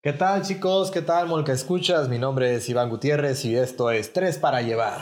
¿Qué tal chicos? ¿Qué tal Molca Escuchas? Mi nombre es Iván Gutiérrez y esto es Tres para Llevar.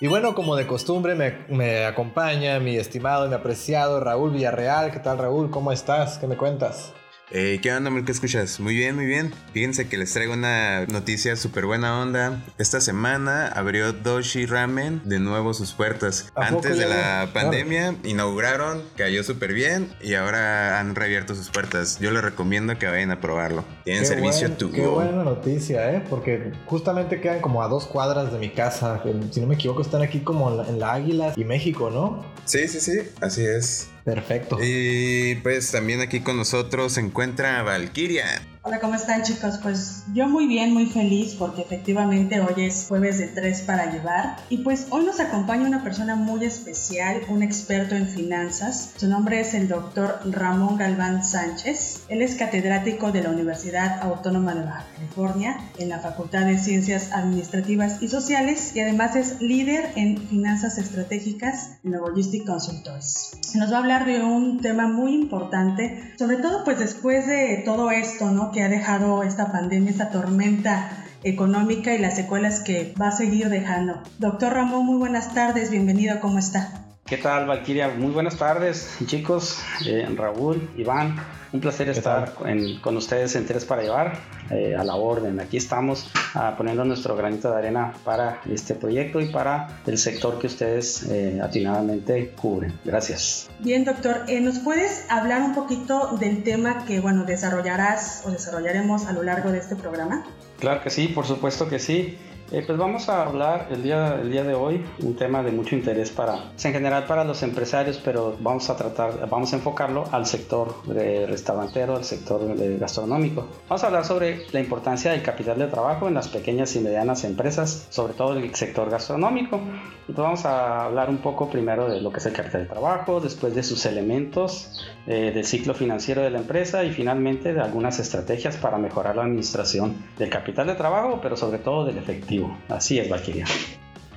Y bueno, como de costumbre me, me, acompaña mi estimado y mi apreciado Raúl Villarreal. ¿Qué tal Raúl? ¿Cómo estás? ¿Qué me cuentas? Eh, ¿Qué onda, ¿Qué escuchas? Muy bien, muy bien. Fíjense que les traigo una noticia súper buena onda. Esta semana abrió Doshi Ramen de nuevo sus puertas. Antes de la pandemia inauguraron, cayó súper bien y ahora han reabierto sus puertas. Yo les recomiendo que vayan a probarlo. Tienen servicio buen, Qué buena noticia, ¿eh? Porque justamente quedan como a dos cuadras de mi casa. Si no me equivoco, están aquí como en la Águila y México, ¿no? Sí, sí, sí, así es. Perfecto. Y pues también aquí con nosotros se encuentra Valkyria. Hola, ¿cómo están chicos? Pues yo muy bien, muy feliz porque efectivamente hoy es jueves de tres para llevar y pues hoy nos acompaña una persona muy especial, un experto en finanzas. Su nombre es el doctor Ramón Galván Sánchez. Él es catedrático de la Universidad Autónoma de Baja California en la Facultad de Ciencias Administrativas y Sociales y además es líder en finanzas estratégicas en Logistic Consultors. Nos va a hablar de un tema muy importante, sobre todo pues después de todo esto, ¿no? Que ha dejado esta pandemia, esta tormenta económica y las secuelas que va a seguir dejando. Doctor Ramón, muy buenas tardes, bienvenido, ¿cómo está? ¿Qué tal, Valkyria? Muy buenas tardes, chicos, eh, Raúl, Iván. Un placer estar con ustedes en Tres para Llevar, eh, a la orden. Aquí estamos ah, poniendo nuestro granito de arena para este proyecto y para el sector que ustedes eh, atinadamente cubren. Gracias. Bien, doctor, ¿nos puedes hablar un poquito del tema que, bueno, desarrollarás o desarrollaremos a lo largo de este programa? Claro que sí, por supuesto que sí. Eh, pues vamos a hablar el día, el día de hoy un tema de mucho interés para, en general para los empresarios, pero vamos a tratar, vamos a enfocarlo al sector de restaurantero, al sector gastronómico. Vamos a hablar sobre la importancia del capital de trabajo en las pequeñas y medianas empresas, sobre todo en el sector gastronómico. Entonces vamos a hablar un poco primero de lo que es el capital de trabajo, después de sus elementos, eh, del ciclo financiero de la empresa y finalmente de algunas estrategias para mejorar la administración del capital de trabajo, pero sobre todo del efectivo Así es, Valkyria.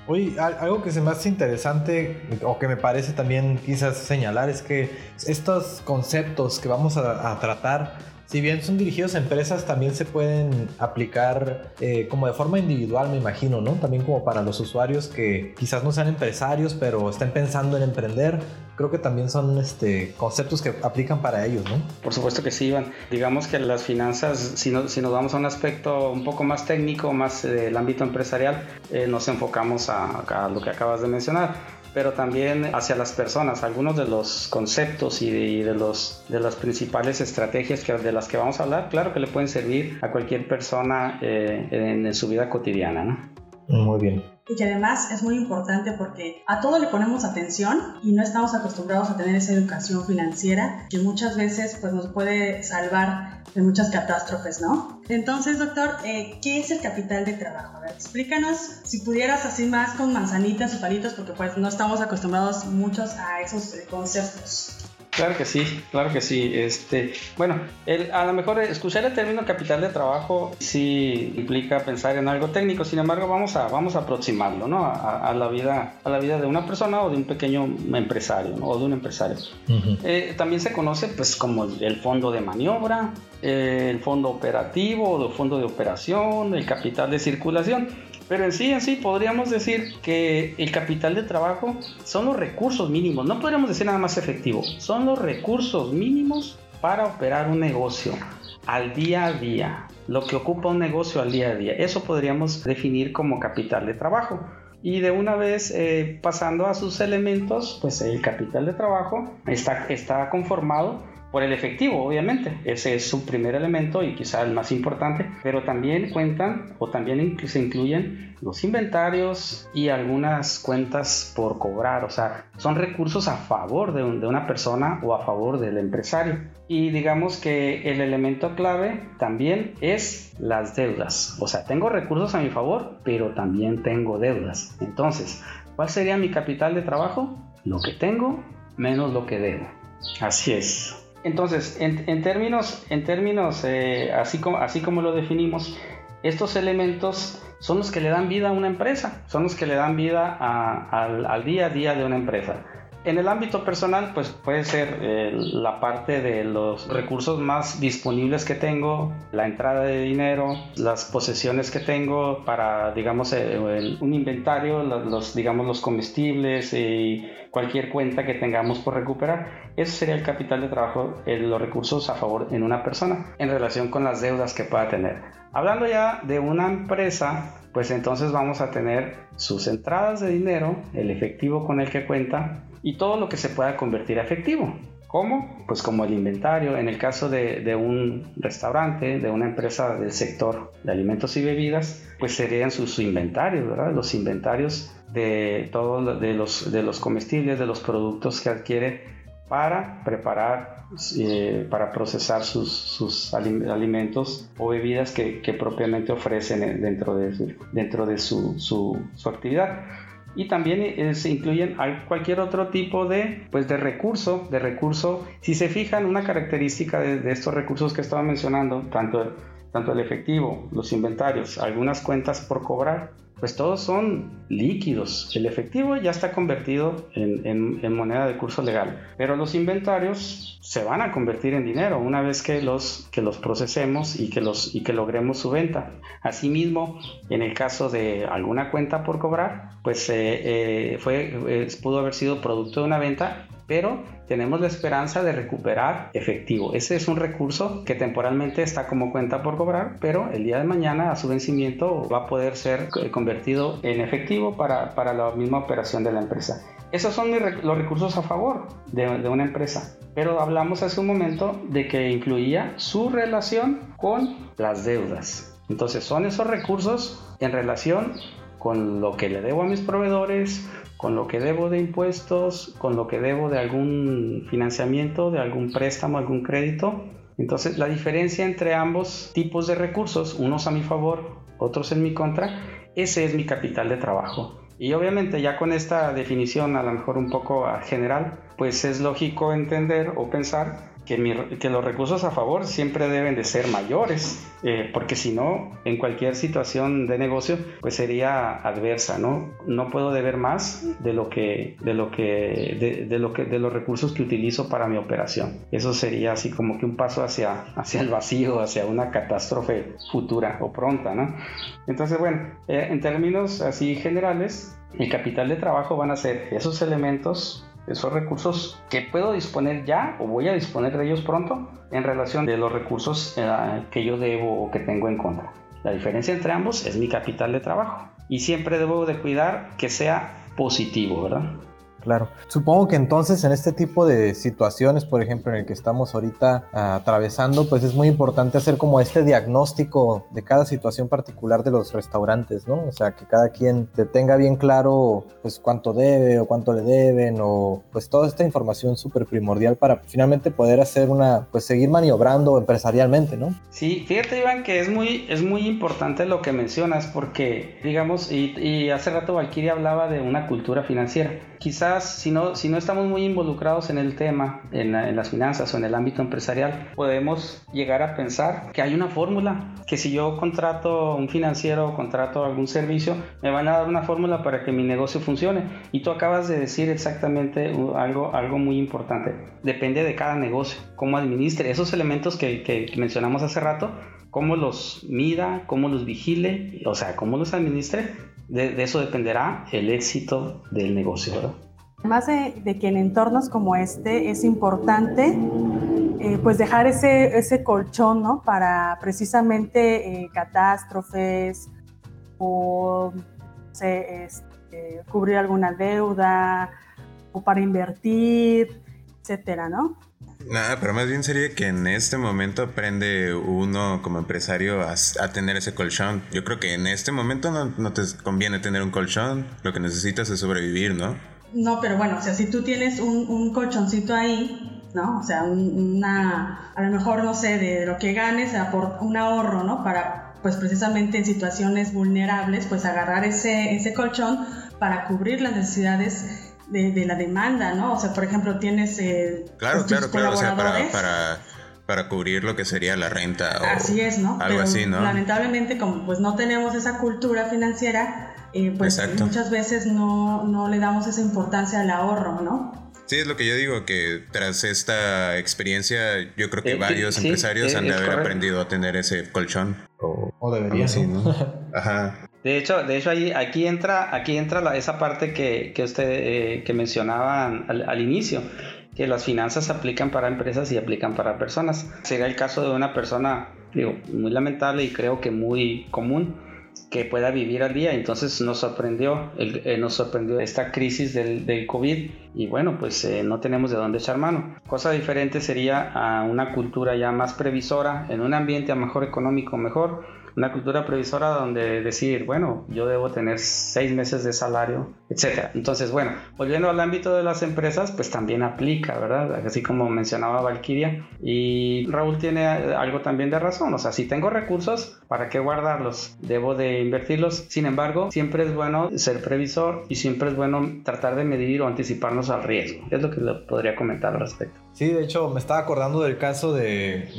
Oye, algo que se me hace interesante o que me parece también quizás señalar es que estos conceptos que vamos a, tratar, si bien son dirigidos a empresas, también se pueden aplicar eh, como de forma individual, me imagino, ¿no? También como para los usuarios que quizás no sean empresarios, pero estén pensando en emprender creo que también son este, conceptos que aplican para ellos, ¿no? Por supuesto que sí, Iván. Digamos que las finanzas, si, si nos vamos a un aspecto un poco más técnico, más del ámbito empresarial, eh, nos enfocamos a, a lo que acabas de mencionar pero también hacia las personas. Algunos de los conceptos y de, los, de las principales estrategias que, de las que vamos a hablar, claro que le pueden servir a cualquier persona eh, en, en, su vida cotidiana. ¿no? Muy bien y que además es muy importante porque a todo le ponemos atención y no estamos acostumbrados a tener esa educación financiera que muchas veces pues nos puede salvar de muchas catástrofes, ¿no? Entonces, doctor, eh, ¿qué es el capital de trabajo? A ver, explícanos si pudieras así más con manzanitas y palitos porque pues no estamos acostumbrados muchos a esos conceptos. Claro que sí, claro que sí. Este, bueno, a lo mejor escuchar el término capital de trabajo sí implica pensar en algo técnico. Sin embargo, vamos a, vamos a aproximarlo, ¿no? A, la vida, a la vida de una persona o de un pequeño empresario, o de un empresario. Eh, también se conoce, pues, como el fondo de maniobra, eh, el fondo operativo, el fondo de operación, el capital de circulación. Pero en sí, en sí, podríamos decir que el capital de trabajo son los recursos mínimos. No podríamos decir nada más efectivo. Son los recursos mínimos para operar un negocio al día a día. Lo que ocupa un negocio al día a día. Eso podríamos definir como capital de trabajo. Y de una vez eh, pasando a sus elementos, pues el capital de trabajo está, está conformado por el efectivo, obviamente. Ese es su primer elemento y quizá el más importante, pero también cuentan o también se incluyen los inventarios y algunas cuentas por cobrar, o sea, son recursos a favor de, de una persona o a favor del empresario. Y digamos que el elemento clave también es las deudas, o sea, tengo recursos a mi favor, pero también tengo deudas. Entonces, ¿cuál sería mi capital de trabajo? Lo que tengo menos lo que debo. Así es. Entonces, en, términos, en términos eh, así, como, así como lo definimos, estos elementos son los que le dan vida a una empresa, son los que le dan vida al, día a día de una empresa. En el ámbito personal, pues puede ser eh, la parte de los recursos más disponibles que tengo, la entrada de dinero, las posesiones que tengo para, digamos, eh, un inventario, los, digamos, los comestibles y cualquier cuenta que tengamos por recuperar. Eso sería el capital de trabajo, los recursos a favor en una persona en relación con las deudas que pueda tener. Hablando ya de una empresa, pues entonces vamos a tener sus entradas de dinero, el efectivo con el que cuenta y todo lo que se pueda convertir a efectivo. ¿Cómo? Pues como el inventario, en el caso de, un restaurante, de una empresa del sector de alimentos y bebidas, pues serían sus, inventarios, ¿verdad? Los inventarios de todos de los, de los comestibles, de los productos que adquiere para preparar, eh, para procesar sus, alimentos o bebidas que, propiamente ofrecen dentro de, dentro de su, su actividad y también eh, se incluyen cualquier otro tipo de, pues, de recurso, de recurso. Si se fijan, una característica de, estos recursos que estaba mencionando, tanto, tanto el efectivo, los inventarios, algunas cuentas por cobrar, pues todos son líquidos. El efectivo ya está convertido en, moneda de curso legal, pero los inventarios se van a convertir en dinero una vez que los, que los procesemos y que, los, y que logremos su venta. Asimismo, en el caso de alguna cuenta por cobrar, pues eh, eh, fue, pudo haber sido producto de una venta pero tenemos la esperanza de recuperar efectivo. Ese es un recurso que temporalmente está como cuenta por cobrar, pero el día de mañana a su vencimiento va a poder ser eh, convertido en efectivo para, la misma operación de la empresa. Esos son los recursos a favor de, de, una empresa. Pero hablamos hace un momento de que incluía su relación con las deudas. Entonces son esos recursos en relación con lo que le debo a mis proveedores, con lo que debo de impuestos, con lo que debo de algún financiamiento, de algún préstamo, algún crédito. Entonces, la diferencia entre ambos tipos de recursos, unos a mi favor, otros en mi contra, ese es mi capital de trabajo. Y obviamente ya con esta definición a lo mejor un poco general, pues es lógico entender o pensar que, los recursos a favor siempre deben de ser mayores, eh, porque si no, en cualquier situación de negocio, pues sería adversa, ¿no? No puedo deber más de lo que, de lo que, de, lo que, de los recursos que utilizo para mi operación. Eso sería así como que un paso hacia, hacia el vacío, hacia una catástrofe futura o pronta, ¿no? Entonces, bueno, eh, en términos así generales, el capital de trabajo van a ser esos elementos esos recursos que puedo disponer ya o voy a disponer de ellos pronto en relación de los recursos eh, que yo debo o que tengo en contra. La diferencia entre ambos es mi capital de trabajo y siempre debo de cuidar que sea positivo, ¿verdad? Claro. Supongo que entonces en este tipo de situaciones, por ejemplo, en el que estamos ahorita ah, atravesando, pues es muy importante hacer como este diagnóstico de cada situación particular de los restaurantes, ¿no? O sea, que cada quien te tenga bien claro, pues cuánto debe o cuánto le deben o pues toda esta información súper primordial para finalmente poder hacer una, pues seguir maniobrando empresarialmente, ¿no? Sí, fíjate Iván que es muy, es muy importante lo que mencionas porque, digamos, y, hace rato Valkyria hablaba de una cultura financiera. Quizás si no, si no estamos muy involucrados en el tema, en, las finanzas o en el ámbito empresarial, podemos llegar a pensar que hay una fórmula, que si yo contrato un financiero o contrato algún servicio, me van a dar una fórmula para que mi negocio funcione. Y tú acabas de decir exactamente algo, algo muy importante. Depende de cada negocio, cómo administre esos elementos que, que mencionamos hace rato, cómo los mida, cómo los vigile, o sea, cómo los administre, de, de, eso dependerá el éxito del negocio, ¿verdad? Además de, que en entornos como este es importante eh, pues dejar ese, ese colchón ¿no? para precisamente eh, catástrofes o este, cubrir alguna deuda o para invertir, etcétera, ¿no? Nada, pero más bien sería que en este momento aprende uno como empresario a, tener ese colchón. Yo creo que en este momento no, no te conviene tener un colchón, lo que necesitas es sobrevivir, ¿no? No, pero bueno, o sea, si tú tienes un, colchoncito ahí, ¿no? O sea, una, a lo mejor, no sé, de lo que ganes, por un ahorro, ¿no? Para, pues precisamente en situaciones vulnerables, pues agarrar ese, ese colchón para cubrir las necesidades de, la demanda, ¿no? O sea, por ejemplo, tienes... Eh, claro, claro, claro, o sea, para, para, para, cubrir lo que sería la renta o así es, ¿no? algo así, ¿no? Lamentablemente, como pues no tenemos esa cultura financiera, pues muchas veces no, no, le damos esa importancia al ahorro, ¿no? Sí, es lo que yo digo, que tras esta experiencia, yo creo que eh, varios empresarios han de haber aprendido a tener ese colchón. O, deberían, sí, ¿no? Ajá. De hecho, de hecho ahí, aquí entra, aquí entra esa parte que, que usted eh, que mencionaban al, al, inicio, que las finanzas aplican para empresas y aplican para personas. Sería el caso de una persona, digo, muy lamentable y creo que muy común, que pueda vivir al día. Entonces nos sorprendió, eh, nos sorprendió esta crisis del, COVID y bueno, pues eh, no tenemos de dónde echar mano. Cosa diferente sería a una cultura ya más previsora, en un ambiente a mejor económico, mejor, una cultura previsora donde decir, bueno, yo debo tener seis meses de salario, etcétera. Entonces, bueno, volviendo al ámbito de las empresas, pues también aplica, ¿verdad? Así como mencionaba Valkyria. Y Raúl tiene algo también de razón, o sea, si tengo recursos, ¿para qué guardarlos? Debo de invertirlos. Sin embargo, siempre es bueno ser previsor y siempre es bueno tratar de medir o anticiparnos al riesgo. Es lo que le podría comentar al respecto. Sí, de hecho me estaba acordando del caso de,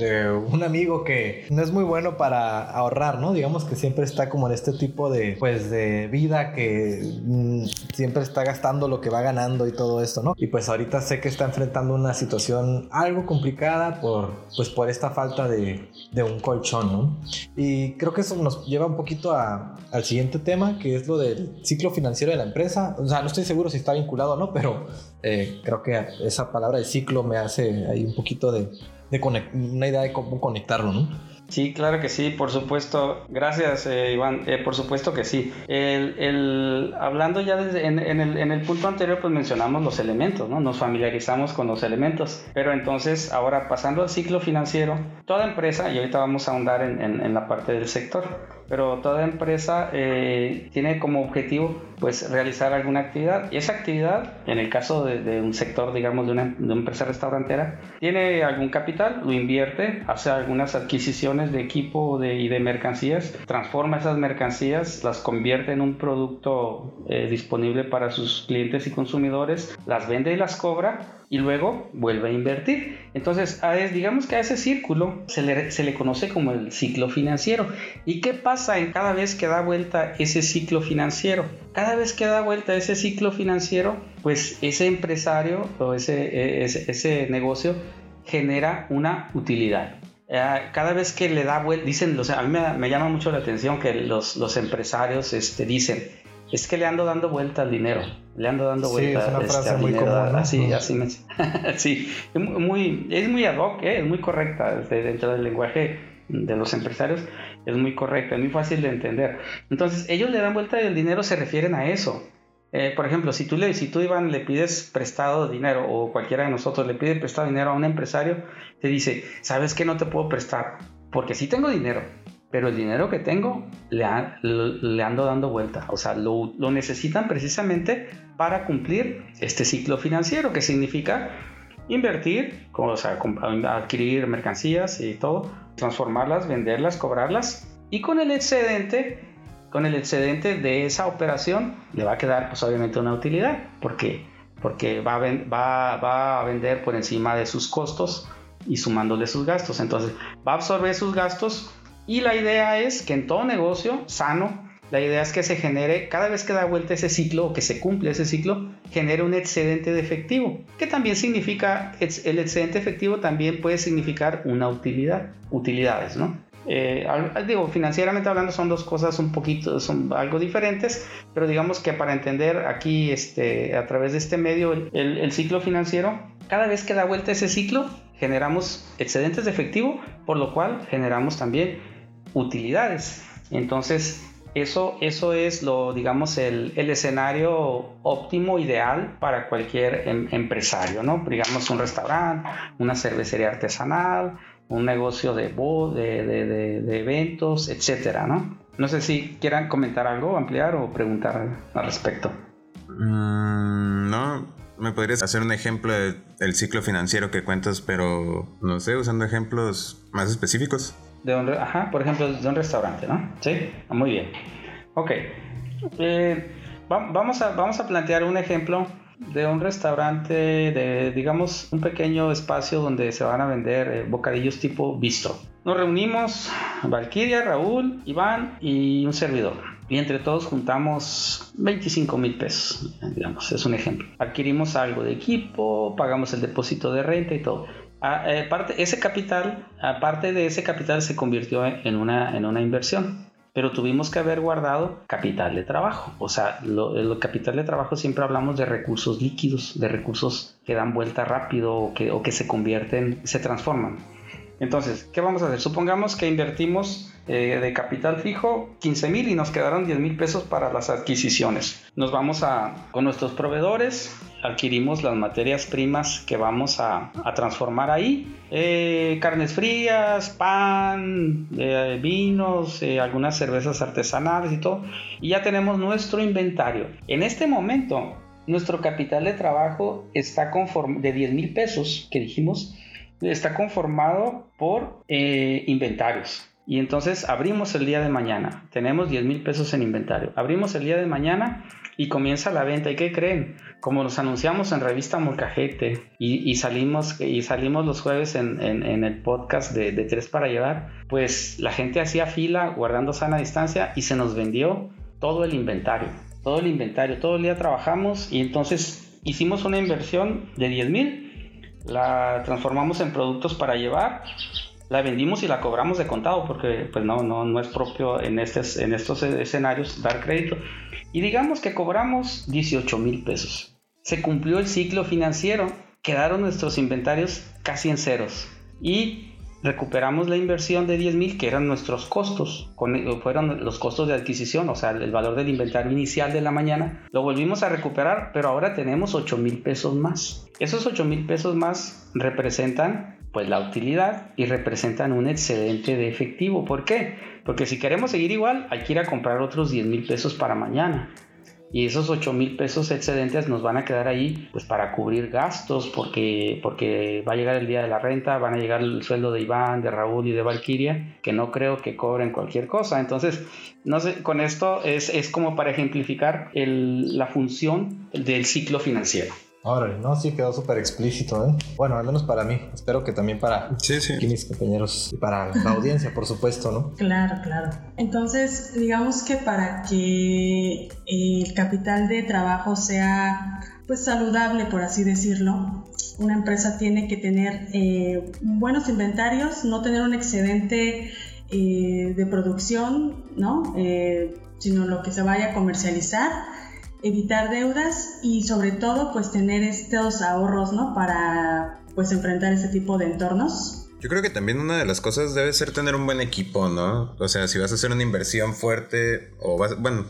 un amigo que no es muy bueno para ahorrar, ¿no? Digamos que siempre está como en este tipo de, pues, de vida que mm, siempre está gastando lo que va ganando y todo esto, ¿no? Y pues ahorita sé que está enfrentando una situación algo complicada por, pues, por esta falta de, de un colchón, ¿no? Y creo que eso nos lleva un poquito al siguiente tema, que es lo del ciclo financiero de la empresa. O sea, no estoy seguro si está vinculado o no, pero eh, creo que esa palabra de ciclo me hace ahí un poquito de, una idea de cómo conectarlo, ¿no? Sí, claro que sí, por supuesto. Gracias, eh, Iván. Eh, por supuesto que sí. El, hablando ya desde, en, el, en, el, punto anterior, pues mencionamos los elementos, ¿no? Nos familiarizamos con los elementos. Pero entonces, ahora pasando al ciclo financiero, toda empresa, y ahorita vamos a ahondar en la parte del sector, pero toda empresa eh, tiene como objetivo pues realizar alguna actividad. Y esa actividad en el caso de, un sector digamos de una, de una, empresa restaurantera tiene algún capital lo invierte hace algunas adquisiciones de equipo y de mercancías transforma esas mercancías las convierte en un producto eh, disponible para sus clientes y consumidores las vende y las cobra y luego vuelve a invertir. Entonces, digamos que a ese círculo se le, se le, conoce como el ciclo financiero. ¿Y qué pasa en cada vez que da vuelta ese ciclo financiero? Cada vez que da vuelta ese ciclo financiero, pues ese empresario o ese, ese, ese negocio genera una utilidad. Eh, cada vez que le da vuelta, dicen, o sea, a mí me, me, llama mucho la atención que los, los empresarios este, dicen, es que le ando dando vuelta al dinero, le ando dando vuelta sí, es una este, frase muy dinero, común, así, así me, sí, es muy, es muy ad hoc, ¿eh? es muy correcta dentro del lenguaje de los empresarios, es muy correcta, es muy fácil de entender. Entonces, ellos le dan vuelta al dinero, se refieren a eso. Eh, por ejemplo, si tú, le, si tú, Iván, le pides prestado dinero o cualquiera de nosotros le pide prestado dinero a un empresario, te dice, ¿sabes que no te puedo prestar? Porque sí tengo dinero, pero el dinero que tengo le, le ando dando vuelta. O sea, lo, lo, necesitan precisamente para cumplir este ciclo financiero, que significa invertir, o sea, adquirir mercancías y todo, transformarlas, venderlas, cobrarlas. Y con el excedente, con el excedente de esa operación, le va a quedar pues obviamente una utilidad, porque, porque va, a va, va a vender por encima de sus costos y sumándole sus gastos. Entonces, va a absorber sus gastos y la idea es que en todo negocio sano, la idea es que se genere, cada vez que da vuelta ese ciclo o que se cumple ese ciclo, genere un excedente de efectivo, que también significa, el excedente efectivo también puede significar una utilidad, utilidades, ¿no? Eh, digo, financieramente hablando son dos cosas un poquito, son algo diferentes, pero digamos que para entender aquí este, a través de este medio el, el ciclo financiero, cada vez que da vuelta ese ciclo, generamos excedentes de efectivo, por lo cual generamos también utilidades. Entonces, eso, eso es lo, digamos, el, el escenario óptimo, ideal para cualquier em, empresario, ¿no? Digamos, un restaurante, una cervecería artesanal, un negocio de, de, de, de eventos, etcétera, ¿no? No sé si quieran comentar algo, ampliar o preguntar al respecto. Mm, no, me podrías hacer un ejemplo del ciclo financiero que cuentas, pero no sé, usando ejemplos más específicos. De un, ajá, por ejemplo, de un restaurante, ¿no? Sí, muy bien. Ok. Eh, vamos, a, vamos a plantear un ejemplo de un restaurante, de digamos un pequeño espacio donde se van a vender eh, bocadillos tipo bistro. Nos reunimos, Valkyria, Raúl, Iván y un servidor. y entre todos juntamos 25 mil pesos, digamos, es un ejemplo. Adquirimos algo de equipo, pagamos el depósito de renta y todo. Ah, eh, ese capital, aparte de ese capital, se convirtió en una, en una inversión pero tuvimos que haber guardado capital de trabajo. O sea, el capital de trabajo siempre hablamos de recursos líquidos, de recursos que dan vuelta rápido o que, o que se convierten, se transforman. Entonces, ¿qué vamos a hacer? Supongamos que invertimos eh, de capital fijo 15 mil y nos quedaron 10 mil pesos para las adquisiciones. Nos vamos a, con nuestros proveedores, adquirimos las materias primas que vamos a, transformar ahí. Eh, carnes frías, pan, eh, vinos, algunas cervezas artesanales y todo. Y ya tenemos nuestro inventario. En este momento, nuestro capital de trabajo está conforme de 10 mil pesos que dijimos está conformado por eh, inventarios. Y entonces abrimos el día de mañana. Tenemos 10 mil pesos en inventario. Abrimos el día de mañana y comienza la venta. ¿Y qué creen? Como nos anunciamos en revista Molcajete y, salimos, y salimos los jueves en, el podcast de, de, Tres para Llevar, pues la gente hacía fila guardando sana distancia y se nos vendió todo el inventario. Todo el inventario. Todo el día trabajamos y entonces hicimos una inversión de 10 mil la transformamos en productos para llevar, la vendimos y la cobramos de contado porque pues no, no, no es propio en, estos, en estos escenarios dar crédito. Y digamos que cobramos 18 mil pesos. Se cumplió el ciclo financiero, quedaron nuestros inventarios casi en ceros. Y recuperamos la inversión de 10 mil que eran nuestros costos, fueron los costos de adquisición, o sea, el valor del inventario inicial de la mañana, lo volvimos a recuperar, pero ahora tenemos 8 mil pesos más. Esos 8 mil pesos más representan pues la utilidad y representan un excedente de efectivo. ¿Por qué? Porque si queremos seguir igual, hay que ir a comprar otros 10 mil pesos para mañana y esos 8 mil pesos excedentes nos van a quedar ahí pues para cubrir gastos porque, porque va a llegar el día de la renta, van a llegar el sueldo de Iván, de Raúl y de Valkyria, que no creo que cobren cualquier cosa. Entonces, no sé, con esto es, es como para ejemplificar la función del ciclo financiero. Órale, no, sí quedó súper explícito, ¿eh? Bueno, al menos para mí. Espero que también para mis compañeros y para la audiencia, por supuesto, ¿no? Claro, claro. Entonces, digamos que para que el capital de trabajo sea pues saludable, por así decirlo, una empresa tiene que tener eh, buenos inventarios, no tener un excedente eh, de producción, ¿no? Eh, sino lo que se vaya a comercializar evitar deudas y sobre todo pues tener estos ahorros, ¿no? Para pues enfrentar este tipo de entornos. Yo creo que también una de las cosas debe ser tener un buen equipo, ¿no? O sea, si vas a hacer una inversión fuerte o vas, bueno,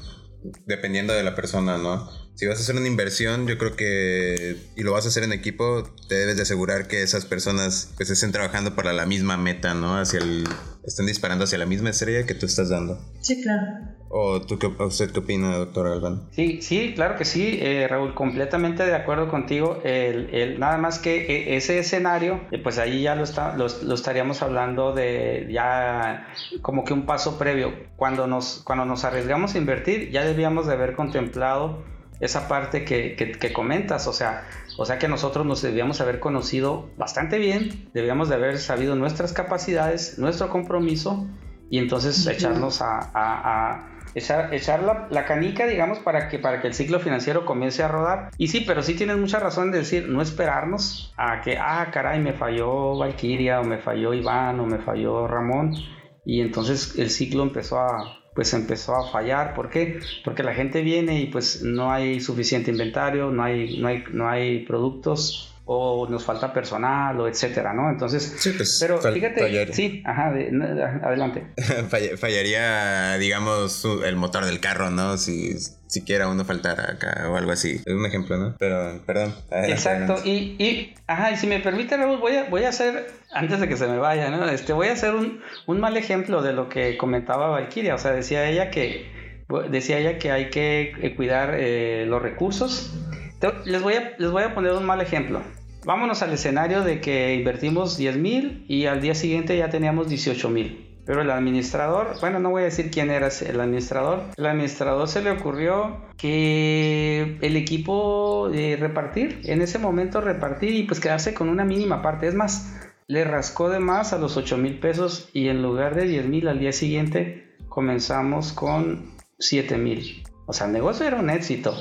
dependiendo de la persona, ¿no? Si vas a hacer una inversión, yo creo que y lo vas a hacer en equipo, te debes de asegurar que esas personas pues estén trabajando para la misma meta, ¿no? Hacia el estén disparando hacia la misma estrella que tú estás dando. Sí, claro. ¿O tú qué, usted qué opina, doctor Alban? Sí, sí, claro que sí, eh, Raúl, completamente de acuerdo contigo. El, el, nada más que e, ese escenario, eh, pues ahí ya lo, está, lo, estaríamos hablando de ya como que un paso previo. Cuando nos, cuando nos arriesgamos a invertir, ya debíamos de haber contemplado esa parte que, que, comentas, o sea, o sea que nosotros nos debíamos haber conocido bastante bien, debíamos de haber sabido nuestras capacidades, nuestro compromiso y entonces echarnos a echar, echar la, canica, digamos, para que, para que el ciclo financiero comience a rodar. Y sí, pero sí tienes mucha razón de decir, no esperarnos a que, ah, caray, me falló Valkyria, o me falló Iván, o me falló Ramón. Y entonces el ciclo empezó a, pues empezó a fallar. ¿Por qué? Porque la gente viene y pues no hay suficiente inventario, no hay, no hay, no hay productos o nos falta personal o etcétera, ¿no? Entonces, sí, pues, pero fíjate, sí, ajá, adelante. fallaría, digamos, el motor del carro, ¿no? Si siquiera uno faltara acá o algo así. Es un ejemplo, ¿no? Pero, perdón. Exacto. Y, y, ajá, y si me permite, Raúl, voy a, voy a hacer, antes de que se me vaya, ¿no? Este, voy a hacer un, un mal ejemplo de lo que comentaba Valkyria. O sea, decía ella que, decía ella que hay que eh, cuidar eh, los recursos. Les voy, a, les voy a poner un mal ejemplo. Vámonos al escenario de que invertimos 10 mil y al día siguiente ya teníamos 18 mil. Pero el administrador, bueno, no voy a decir quién era el administrador. El administrador se le ocurrió que el equipo de repartir, en ese momento repartir y pues quedarse con una mínima parte. Es más, le rascó de más a los 8 mil pesos y en lugar de 10 mil al día siguiente comenzamos con 7 mil. O sea, el negocio era un éxito,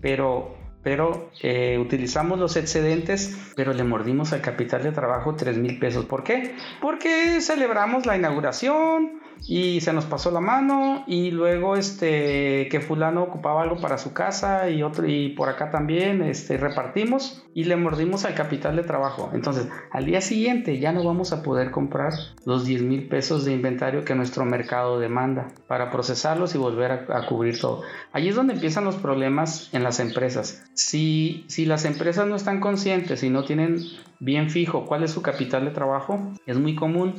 pero pero eh, utilizamos los excedentes, pero le mordimos al capital de trabajo 3 mil pesos. ¿Por qué? Porque celebramos la inauguración, y se nos pasó la mano y luego este que fulano ocupaba algo para su casa y otro y por acá también este repartimos y le mordimos al capital de trabajo entonces al día siguiente ya no vamos a poder comprar los 10 mil pesos de inventario que nuestro mercado demanda para procesarlos y volver a, cubrir todo allí es donde empiezan los problemas en las empresas si las empresas no están conscientes y no tienen bien fijo cuál es su capital de trabajo es muy común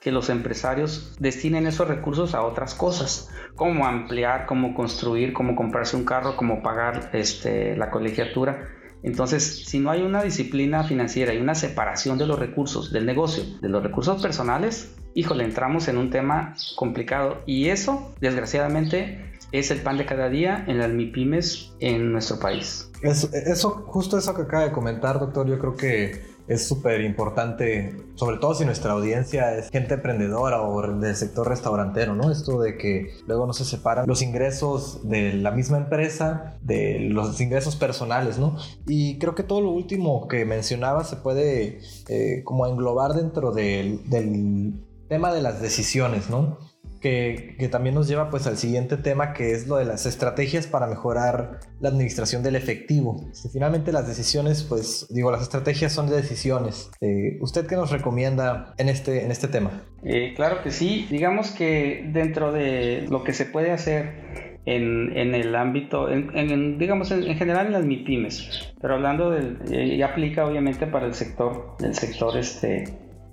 que los empresarios destinen esos recursos a otras cosas, como ampliar, como construir, como comprarse un carro, como pagar este, la colegiatura. Entonces, si no hay una disciplina financiera y una separación de los recursos del negocio, de los recursos personales, híjole, entramos en un tema complicado. Y eso, desgraciadamente, es el pan de cada día en las MIPIMES en nuestro país. Eso, justo eso que acaba de comentar, doctor, yo creo que es súper importante, sobre todo si nuestra audiencia es gente emprendedora o del sector restaurantero, ¿no? Esto de que luego no se separan los ingresos de la misma empresa de los ingresos personales, ¿no? Y creo que todo lo último que mencionaba se puede eh, como englobar dentro del, del tema de las decisiones, ¿no? Que, también nos lleva pues al siguiente tema que es lo de las estrategias para mejorar la administración del efectivo. finalmente las decisiones, pues digo, las estrategias son de decisiones. Eh, ¿Usted qué nos recomienda en este, en este tema? Eh, claro que sí, digamos que dentro de lo que se puede hacer en, en, el ámbito, en, digamos en, general en las MIPIMES, pero hablando del, eh, aplica obviamente para el sector, el sector este,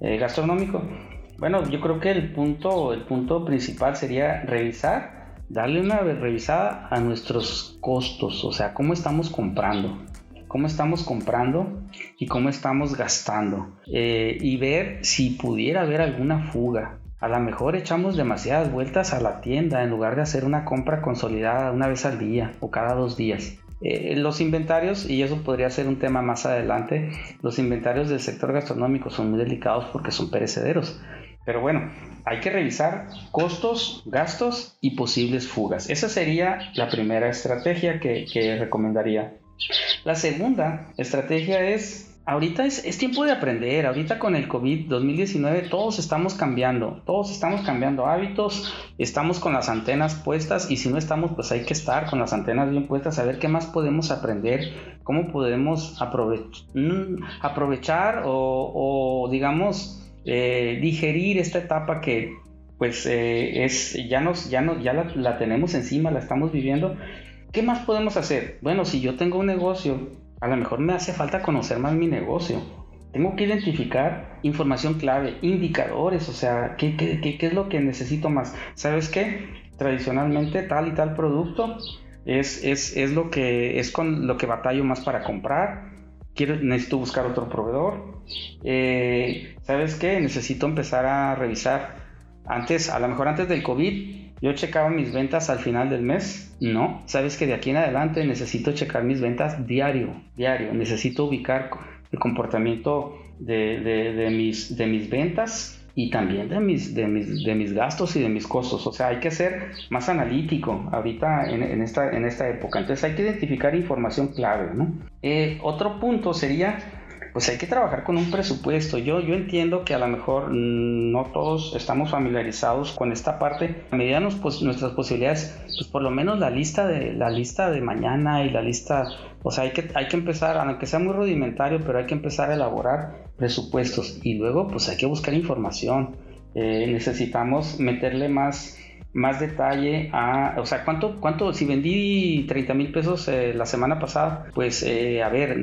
gastronómico. Bueno, yo creo que el punto, el punto principal sería revisar, darle una revisada a nuestros costos, o sea, cómo estamos comprando, cómo estamos comprando y cómo estamos gastando. Eh, y ver si pudiera haber alguna fuga. A lo mejor echamos demasiadas vueltas a la tienda en lugar de hacer una compra consolidada una vez al día o cada dos días. Eh, los inventarios, y eso podría ser un tema más adelante, los inventarios del sector gastronómico son muy delicados porque son perecederos. Pero bueno, hay que revisar costos, gastos y posibles fugas. Esa sería la primera estrategia que, recomendaría. La segunda estrategia es, ahorita es, tiempo de aprender, ahorita con el COVID-2019 todos estamos cambiando, todos estamos cambiando hábitos, estamos con las antenas puestas y si no estamos pues hay que estar con las antenas bien puestas, a ver qué más podemos aprender, cómo podemos mm, aprovechar o digamos eh, digerir esta etapa que pues eh, es, ya, nos, ya, no, ya la, tenemos encima, la estamos viviendo. ¿Qué más podemos hacer? Bueno, si yo tengo un negocio, a lo mejor me hace falta conocer más mi negocio. Tengo que identificar información clave, indicadores, o sea, ¿qué, qué, qué, qué es lo que necesito más? ¿Sabes qué? Tradicionalmente tal y tal producto es, es, es, lo que es con lo que batallo más para comprar quiero, necesito buscar otro proveedor. Eh, ¿Sabes qué? Necesito empezar a revisar. Antes, a lo mejor antes del COVID, yo checaba mis ventas al final del mes. No, sabes que de aquí en adelante necesito checar mis ventas diario, diario. Necesito ubicar el comportamiento de, de, mis, de mis ventas y también de mis, de mis, de mis gastos y de mis costos. O sea, hay que ser más analítico ahorita en, esta, en esta época. Entonces hay que identificar información clave. ¿no? Eh, otro punto sería pues hay que trabajar con un presupuesto. Yo, yo entiendo que a lo mejor no todos estamos familiarizados con esta parte. A medida nos, pues, nuestras posibilidades, pues por lo menos la lista de la lista de mañana y la lista, o sea, hay que, hay que empezar, aunque sea muy rudimentario, pero hay que empezar a elaborar presupuestos y luego pues hay que buscar información. Eh, necesitamos meterle más más detalle a, o sea, ¿cuánto, cuánto, si vendí 30 mil pesos eh, la semana pasada, pues eh, a ver,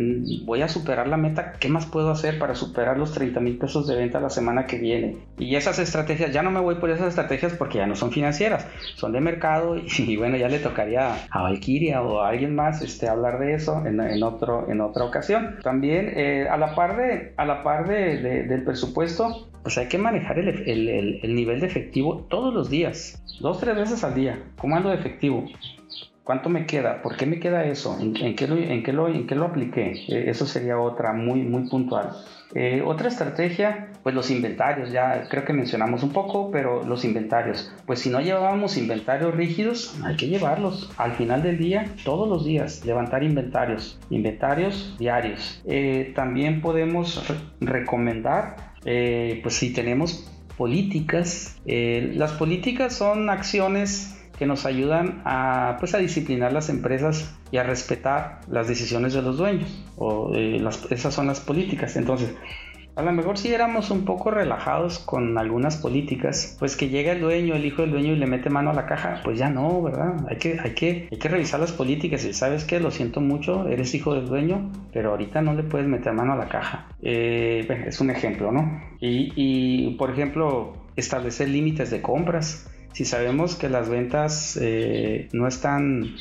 voy a superar la meta, ¿qué más puedo hacer para superar los 30 mil pesos de venta la semana que viene? Y esas estrategias, ya no me voy por esas estrategias porque ya no son financieras, son de mercado y, bueno, ya le tocaría a Valkyria o a alguien más este, hablar de eso en, en otro, en otra ocasión. También eh, a la par, de, a la par de, del presupuesto, pues hay que manejar el, el, el, nivel de efectivo todos los días, dos, tres veces al día, comando de efectivo. ¿Cuánto me queda? ¿Por qué me queda eso? ¿En, qué, lo, en, qué, lo, ¿En qué lo apliqué? Eh, eso sería otra muy, muy puntual. Eh, otra estrategia, pues los inventarios, ya creo que mencionamos un poco, pero los inventarios, pues si no llevábamos inventarios rígidos, hay que llevarlos. Al final del día, todos los días, levantar inventarios, inventarios diarios. Eh, también podemos recomendar, pues si tenemos políticas, las políticas son acciones que nos ayudan a, pues, a disciplinar las empresas y a respetar las decisiones de los dueños. O, eh, esas son las políticas. Entonces, a lo mejor si éramos un poco relajados con algunas políticas, pues que llega el dueño, el hijo del dueño y le mete mano a la caja, pues ya no, ¿verdad? Hay que, hay que, hay que revisar las políticas y sabes que lo siento mucho, eres hijo del dueño, pero ahorita no le puedes meter mano a la caja. Eh, es un ejemplo, ¿no? Y, y por ejemplo, establecer límites de compras si sabemos que las ventas eh, no están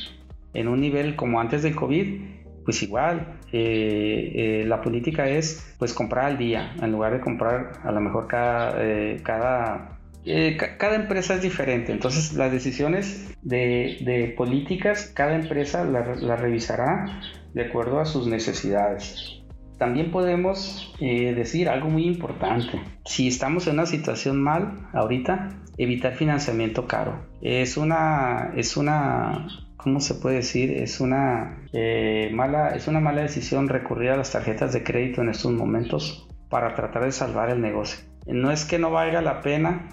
en un nivel como antes del COVID, pues igual, eh, eh, la política es pues comprar al día, en lugar de comprar a lo mejor cada, cada, cada empresa es diferente, entonces las decisiones de, políticas, cada empresa las la revisará de acuerdo a sus necesidades. También podemos decir algo muy importante. Si estamos en una situación mal ahorita, evitar financiamiento caro. Es una, es una, ¿cómo se puede decir? Es una, eh, mala, es una mala decisión recurrir a las tarjetas de crédito en estos momentos para tratar de salvar el negocio. No es que no valga la pena,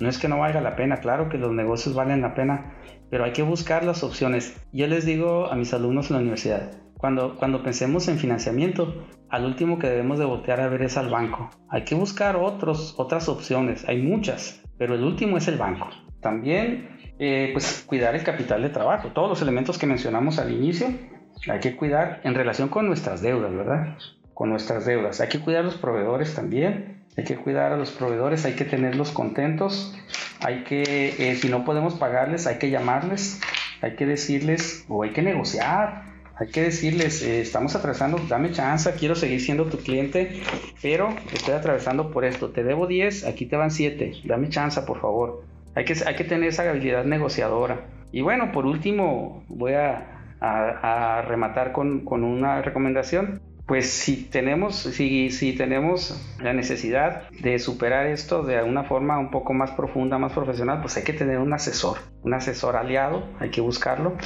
no es que no valga la pena, claro que los negocios valen la pena, pero hay que buscar las opciones. Yo les digo a mis alumnos en la universidad, cuando, cuando pensemos en financiamiento, al último que debemos de voltear a ver es al banco. Hay que buscar otros, otras opciones, hay muchas, pero el último es el banco. También, eh, pues cuidar el capital de trabajo. Todos los elementos que mencionamos al inicio, hay que cuidar en relación con nuestras deudas, ¿verdad? Con nuestras deudas. Hay que cuidar a los proveedores también. Hay que cuidar a los proveedores, hay que tenerlos contentos. Hay que, eh, si no podemos pagarles, hay que llamarles, hay que decirles o hay que negociar hay que decirles, eh, estamos atravesando, dame chance, quiero seguir siendo tu cliente, pero estoy atravesando por esto, te debo 10, aquí te van 7, dame chance, por favor. Hay que, tener esa habilidad negociadora. Y bueno, por último, voy a, rematar con, una recomendación. Pues si tenemos, si tenemos la necesidad de superar esto de una forma un poco más profunda, más profesional, pues hay que tener un asesor, un asesor aliado, hay que buscarlo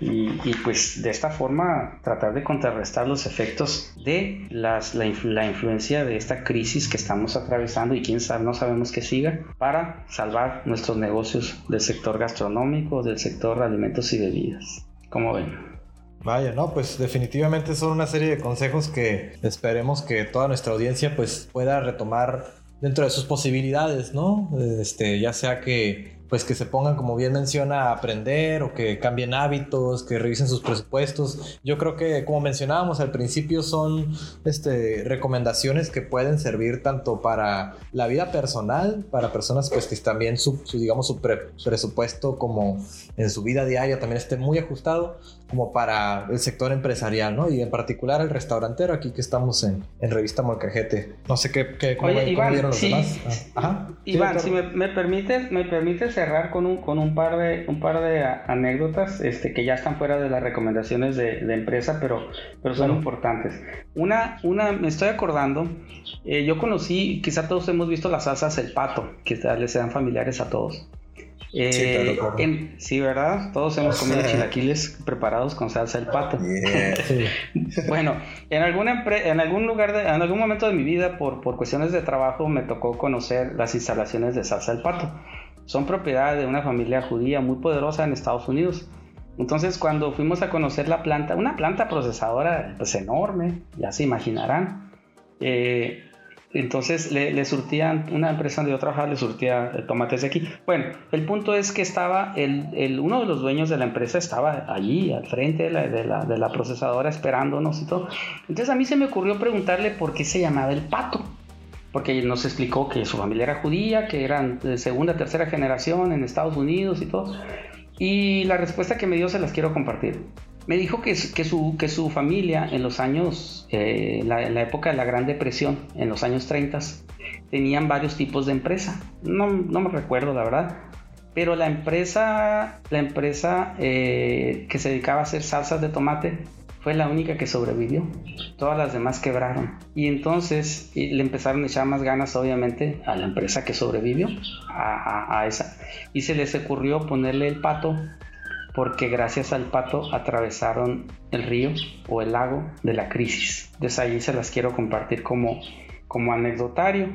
y, pues de esta forma tratar de contrarrestar los efectos de las, la, influencia de esta crisis que estamos atravesando y quién sabe, no sabemos que siga, para salvar nuestros negocios del sector gastronómico, del sector alimentos y bebidas. ¿Cómo ven? Vaya, no, pues definitivamente son una serie de consejos que esperemos que toda nuestra audiencia pues pueda retomar dentro de sus posibilidades, ¿no? Este, ya sea que pues que se pongan, como bien menciona, a aprender o que cambien hábitos, que revisen sus presupuestos. Yo creo que, como mencionábamos al principio, son este, recomendaciones que pueden servir tanto para la vida personal, para personas pues, que también su, digamos, su presupuesto como en su vida diaria también esté muy ajustado, como para el sector empresarial, ¿no? Y en particular el restaurantero, aquí que estamos en, en Revista Molcajete. No sé qué, qué cómo, vieron los demás. Ah, Iván, si me, me, permites, me permites cerrar con un, con un par de, un par de anécdotas este, que ya están fuera de las recomendaciones de, de empresa, pero, pero son importantes. Una, una, me estoy acordando, eh, yo conocí, quizá todos hemos visto las salsas El Pato, que les sean familiares a todos. Eh, sí, ¿verdad? Todos hemos comido chilaquiles preparados con salsa el pato. bueno, en, alguna en algún lugar, de, en algún momento de mi vida, por, por cuestiones de trabajo, me tocó conocer las instalaciones de salsa el pato. Son propiedad de una familia judía muy poderosa en Estados Unidos. Entonces, cuando fuimos a conocer la planta, una planta procesadora pues enorme, ya se imaginarán, eh, entonces le, surtían, una empresa donde yo trabajaba le surtía eh, tomates de aquí. Bueno, el punto es que estaba, el, uno de los dueños de la empresa estaba allí, al frente de la, de, la, procesadora, esperándonos y todo. Entonces a mí se me ocurrió preguntarle por qué se llamaba el pato. Porque nos explicó que su familia era judía, que eran de segunda, tercera generación en Estados Unidos y todo. Y la respuesta que me dio se las quiero compartir. Me dijo que, su, que su familia en los años, eh, la, en la época de la Gran Depresión, en los años 30, tenían varios tipos de empresa. No, no me recuerdo, la verdad. Pero la empresa, la empresa eh, que se dedicaba a hacer salsas de tomate fue la única que sobrevivió. Todas las demás quebraron. Y entonces le empezaron a echar más ganas, obviamente, a la empresa que sobrevivió, a, esa. Y se les ocurrió ponerle el pato, porque gracias al pato atravesaron el río o el lago de la crisis. Entonces ahí se las quiero compartir como, como anecdotario.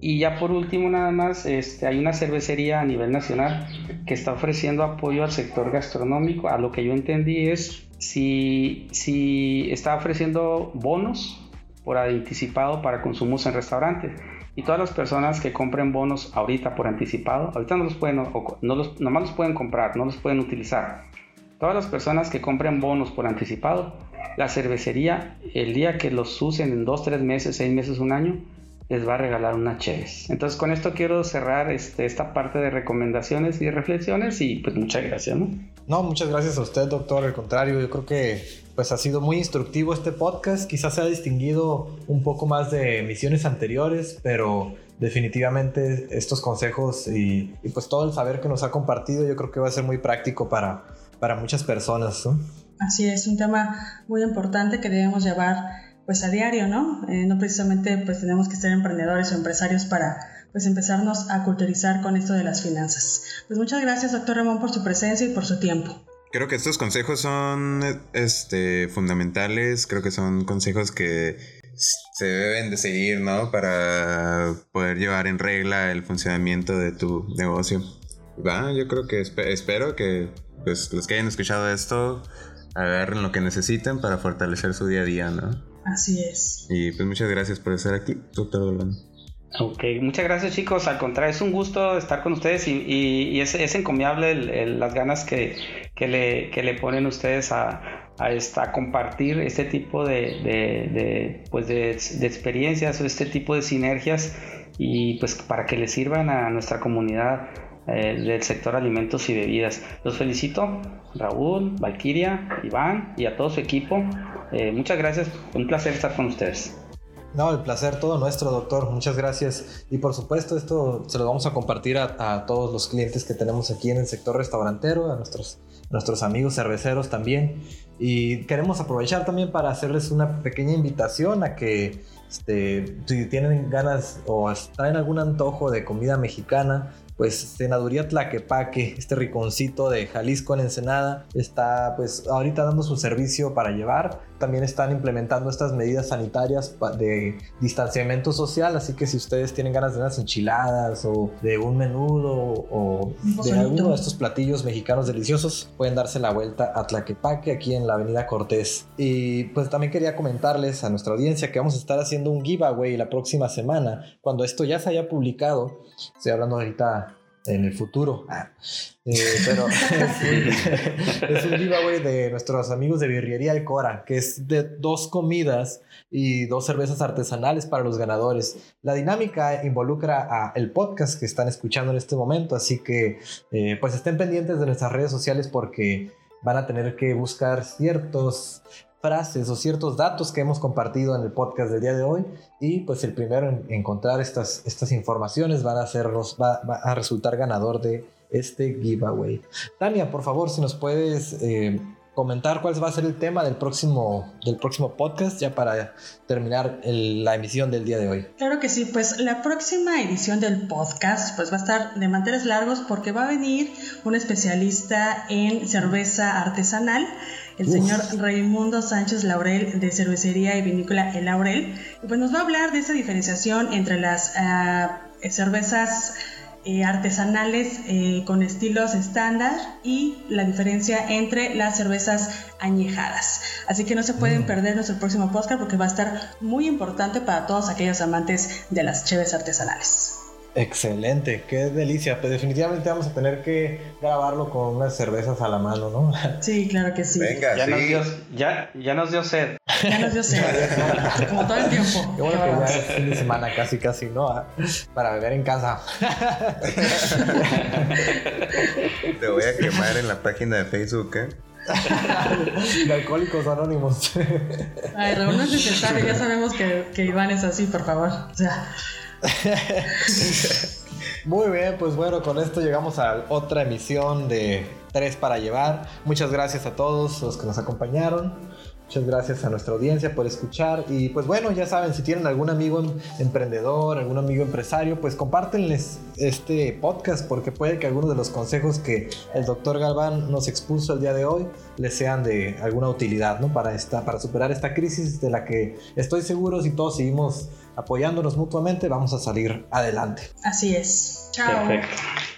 Y ya por último nada más, este, hay una cervecería a nivel nacional que está ofreciendo apoyo al sector gastronómico. A lo que yo entendí es si, si está ofreciendo bonos por anticipado para consumos en restaurantes. Y todas las personas que compren bonos ahorita por anticipado, ahorita no los pueden, no los, nomás los pueden comprar, no los pueden utilizar. Todas las personas que compren bonos por anticipado, la cervecería, el día que los usen en dos, tres meses, seis meses, un año, les va a regalar una Cheves. Entonces con esto quiero cerrar este, esta parte de recomendaciones y reflexiones y pues muchas gracias, ¿no? No, muchas gracias a usted, doctor. Al contrario, yo creo que pues ha sido muy instructivo este podcast. Quizás se ha distinguido un poco más de emisiones anteriores, pero definitivamente estos consejos y, pues todo el saber que nos ha compartido yo creo que va a ser muy práctico para, para muchas personas. Así es, un tema muy importante que debemos llevar pues a diario, ¿no? Eh, no precisamente pues tenemos que ser emprendedores o empresarios para pues empezarnos a culturizar con esto de las finanzas. Pues muchas gracias, doctor Ramón, por su presencia y por su tiempo. Creo que estos consejos son este, fundamentales, creo que son consejos que se deben de seguir, ¿no? Para poder llevar en regla el funcionamiento de tu negocio. Va, yo creo que espero que pues, los que hayan escuchado esto agarren lo que necesiten para fortalecer su día a día, ¿no? Así es. Y pues muchas gracias por estar aquí, doctor Dolan. Ok, muchas gracias chicos. Al contrario, es un gusto estar con ustedes y, es, es, encomiable las ganas que, le, le, ponen ustedes a, a, compartir este tipo de, pues de, experiencias o este tipo de sinergias y pues para que le sirvan a nuestra comunidad eh, del sector alimentos y bebidas. Los felicito, Raúl, Valquiria, Iván y a todo su equipo. Eh, muchas gracias, un placer estar con ustedes. No, el placer todo nuestro, doctor. Muchas gracias. Y por supuesto, esto se lo vamos a compartir a, todos los clientes que tenemos aquí en el sector restaurantero, a nuestros, nuestros amigos cerveceros también. Y queremos aprovechar también para hacerles una pequeña invitación a que este, si tienen ganas o traen algún antojo de comida mexicana, pues Senaduría Tlaquepaque, este riconcito de Jalisco en Ensenada, está pues ahorita dando su servicio para llevar también están implementando estas medidas sanitarias de distanciamiento social, así que si ustedes tienen ganas de unas enchiladas o de un menudo o de alguno de estos platillos mexicanos deliciosos, pueden darse la vuelta a Tlaquepaque aquí en la avenida Cortés. Y pues también quería comentarles a nuestra audiencia que vamos a estar haciendo un giveaway la próxima semana, cuando esto ya se haya publicado. Estoy hablando ahorita en el futuro. Ah, eh, pero es un, giveaway de nuestros amigos de Birrería El Cora, que es de dos comidas y dos cervezas artesanales para los ganadores. La dinámica involucra a el podcast que están escuchando en este momento, así que eh, pues estén pendientes de nuestras redes sociales porque van a tener que buscar ciertos frases o ciertos datos que hemos compartido en el podcast del día de hoy y pues el primero en encontrar estas, estas informaciones van a hacernos, va, a resultar ganador de este giveaway. Tania, por favor, si nos puedes eh, comentar cuál va a ser el tema del próximo, del próximo podcast ya para terminar la emisión del día de hoy. Claro que sí, pues la próxima edición del podcast pues va a estar de manteles largos porque va a venir un especialista en cerveza artesanal el señor Raimundo Sánchez Laurel de Cervecería y Vinícola El Laurel. Y pues nos va a hablar de esa diferenciación entre las ah, cervezas eh, artesanales eh, con estilos estándar y la diferencia entre las cervezas añejadas. Así que no se pueden mm. perder nuestro próximo podcast porque va a estar muy importante para todos aquellos amantes de las cheves artesanales. Excelente, qué delicia. Pues definitivamente vamos a tener que grabarlo con unas cervezas a la mano, ¿no? Sí, claro que sí. Venga, ya, Nos dio, ya, ya nos dio sed. Ya nos dio sed. Como todo el tiempo. Qué bueno que ya es fin de semana casi, casi, ¿no? Ah, para beber en casa. Te voy a quemar en la página de Facebook, ¿eh? de Alcohólicos Anónimos. Ay, Raúl, no es necesario, ya sabemos que, que Iván es así, por favor. O sea. Muy bien, pues bueno, con esto llegamos a otra emisión de Tres para Llevar. Muchas gracias a todos los que nos acompañaron. Muchas gracias a nuestra audiencia por escuchar. Y pues bueno, ya saben, si tienen algún amigo emprendedor, algún amigo empresario, pues compártenles este podcast porque puede que algunos de los consejos que el doctor Galván nos expuso el día de hoy les sean de alguna utilidad, ¿no? Para, esta, para superar esta crisis de la que estoy seguro si todos seguimos apoyándonos mutuamente, vamos a salir adelante. Así es. Chao.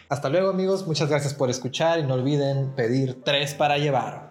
Hasta luego amigos, muchas gracias por escuchar y no olviden pedir tres para llevar.